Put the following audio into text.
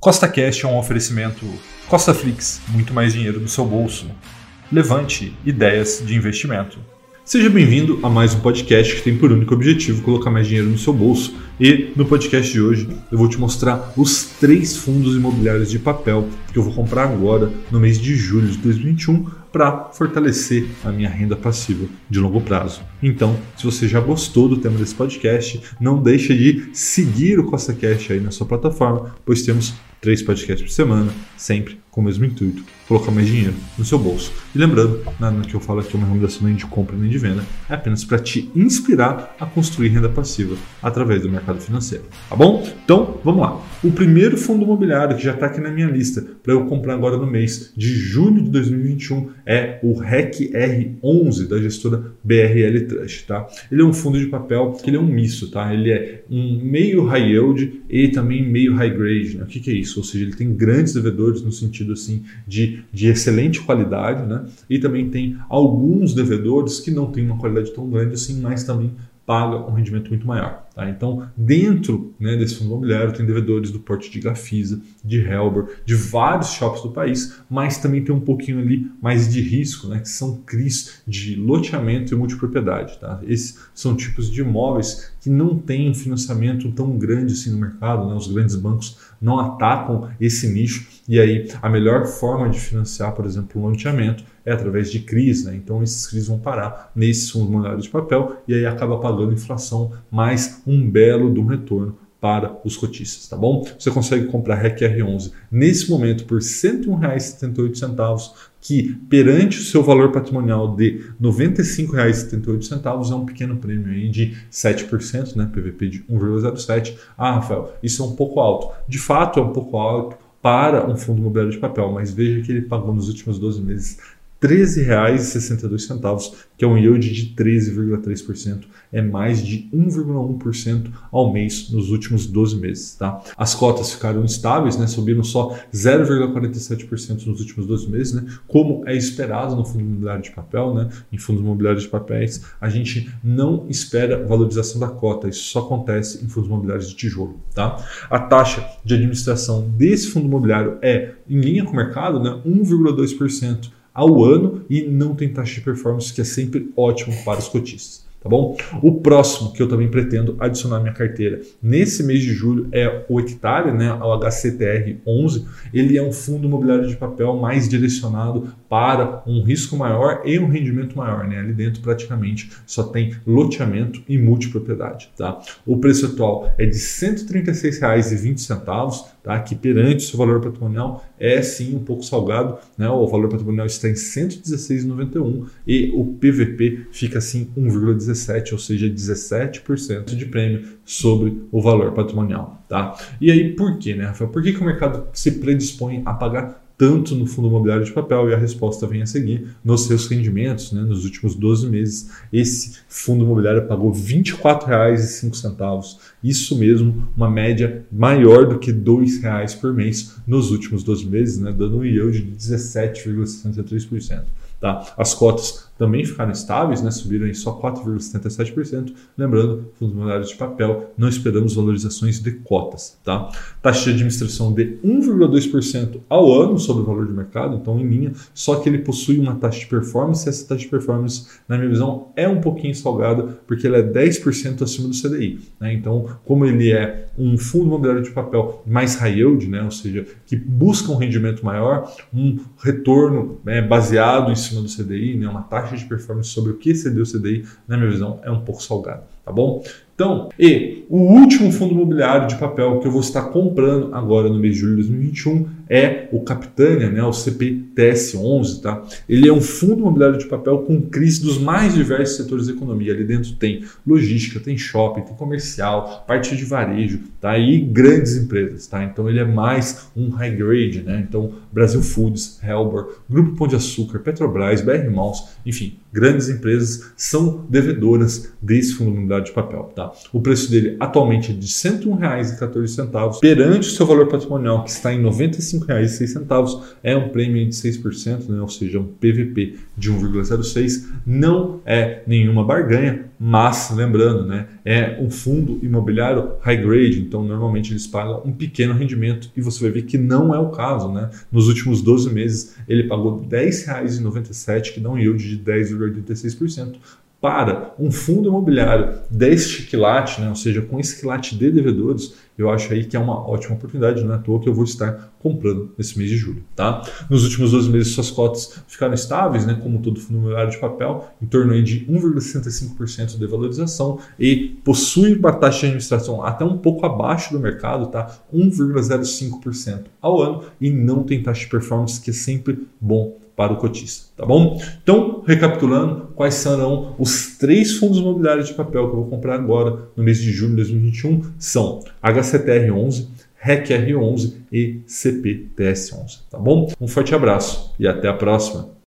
Costa Cash é um oferecimento Costa Flix, muito mais dinheiro no seu bolso. Levante ideias de investimento. Seja bem-vindo a mais um podcast que tem por único objetivo colocar mais dinheiro no seu bolso. E no podcast de hoje eu vou te mostrar os três fundos imobiliários de papel que eu vou comprar agora no mês de julho de 2021 para fortalecer a minha renda passiva de longo prazo. Então, se você já gostou do tema desse podcast, não deixe de seguir o Costa Cash aí na sua plataforma, pois temos três podcasts por semana, sempre com o mesmo intuito, colocar mais dinheiro no seu bolso. E lembrando, nada que eu falo aqui é uma recomendação nem de compra nem de venda, é apenas para te inspirar a construir renda passiva através do mercado financeiro, tá bom? Então, vamos lá. O primeiro fundo imobiliário que já está aqui na minha lista para eu comprar agora no mês de julho de 2021 é o REC R11 da gestora BRL Trust, tá? Ele é um fundo de papel que ele é um misto, tá? Ele é um meio high yield e também meio high grade, né? O que, que é isso? Ou seja, ele tem grandes devedores no sentido assim de, de excelente qualidade, né? E também tem alguns devedores que não têm uma qualidade tão grande assim, mas também paga um rendimento muito maior. Tá? Então, dentro né, desse fundo imobiliário tem devedores do porte de Gafisa, de Helber, de vários shops do país, mas também tem um pouquinho ali mais de risco, né, que são CRIs de loteamento e multipropriedade. Tá? Esses são tipos de imóveis que não têm um financiamento tão grande assim no mercado, né? os grandes bancos não atacam esse nicho e aí a melhor forma de financiar, por exemplo, um loteamento é através de CRIs, né? Então esses CRIs vão parar nesses fundos monetários de papel e aí acaba pagando inflação mais um belo um retorno para os cotistas, tá bom? Você consegue comprar REC R11 nesse momento por R$ 101,78, que perante o seu valor patrimonial de R$ 95,78 é um pequeno prêmio aí de 7%, né? PVP de 1,07. Ah, Rafael, isso é um pouco alto. De fato, é um pouco alto para um fundo imobiliário de papel, mas veja que ele pagou nos últimos 12 meses R$ 13,62, que é um yield de 13,3%, é mais de 1,1% ao mês nos últimos 12 meses. Tá? As cotas ficaram estáveis, né? subiram só 0,47% nos últimos 12 meses, né? como é esperado no fundo imobiliário de papel, né? em fundos imobiliários de papéis, a gente não espera valorização da cota, isso só acontece em fundos imobiliários de tijolo. Tá? A taxa de administração desse fundo imobiliário é em linha com o mercado, né? 1,2% ao ano e não tem taxa de performance, que é sempre ótimo para os cotistas tá bom? O próximo que eu também pretendo adicionar à minha carteira nesse mês de julho é o Hectare, né, o HCTR 11. Ele é um fundo imobiliário de papel mais direcionado para um risco maior e um rendimento maior, né? Ali dentro praticamente só tem loteamento e multipropriedade, tá? O preço atual é de R$ 136,20, tá? Que perante o seu valor patrimonial é sim um pouco salgado, né? O valor patrimonial está em R$ 116,91 e o PVP fica assim 1,17 17, ou seja, 17% de prêmio sobre o valor patrimonial. Tá? E aí, por quê, né, Rafael? Por que, que o mercado se predispõe a pagar tanto no fundo imobiliário de papel e a resposta vem a seguir nos seus rendimentos. Né? Nos últimos 12 meses, esse fundo imobiliário pagou R$ 24,05. Isso mesmo, uma média maior do que R$ 2,00 por mês nos últimos 12 meses, né? dando um yield de 17,63%. Tá? As cotas também ficaram estáveis, né? subiram em só 4,77%. Lembrando, fundos imobiliários de papel, não esperamos valorizações de cotas. Tá? Taxa de administração de 1,2% ao ano sobre o valor de mercado, então em linha, só que ele possui uma taxa de performance, e essa taxa de performance, na minha visão, é um pouquinho salgada, porque ela é 10% acima do CDI. Né? Então, como ele é um fundo imobiliário de papel mais high yield, né? ou seja, que busca um rendimento maior, um retorno né, baseado em cima do CDI, né? uma taxa de performance sobre o que excedeu o CDI, na minha visão, é um pouco salgado, tá bom? Então, e o último fundo imobiliário de papel que eu vou estar comprando agora no mês de julho de 2021 é o Capitânia, né, o CPTS11. Tá? Ele é um fundo imobiliário de papel com crise dos mais diversos setores da economia. Ali dentro tem logística, tem shopping, tem comercial, parte de varejo tá? e grandes empresas. Tá? Então ele é mais um high grade. Né? Então Brasil Foods, Helber, Grupo Pão de Açúcar, Petrobras, BR Malls, enfim, grandes empresas são devedoras desse fundo imobiliário de papel. Tá? O preço dele atualmente é de R$ 101,14, perante o seu valor patrimonial, que está em R$ 95,06, é um prêmio de 6%, né? ou seja, um PVP de 1,06. Não é nenhuma barganha, mas lembrando, né, é um fundo imobiliário high grade, então normalmente eles pagam um pequeno rendimento e você vai ver que não é o caso. Né? Nos últimos 12 meses ele pagou R$ 10,97, que dá um yield de 10,86% para um fundo imobiliário deste quilate, né, ou seja, com esse quilate de devedores, eu acho aí que é uma ótima oportunidade, não é à toa que eu vou estar comprando nesse mês de julho. Tá? Nos últimos 12 meses, suas cotas ficaram estáveis, né, como todo fundo imobiliário de papel, em torno aí de 1,65% de valorização e possui uma taxa de administração até um pouco abaixo do mercado, tá? 1,05% ao ano e não tem taxa de performance, que é sempre bom para o cotista, tá bom? Então, recapitulando, quais serão os três fundos imobiliários de papel que eu vou comprar agora no mês de julho de 2021? São HCTR11, RECR11 e CPTS11, tá bom? Um forte abraço e até a próxima.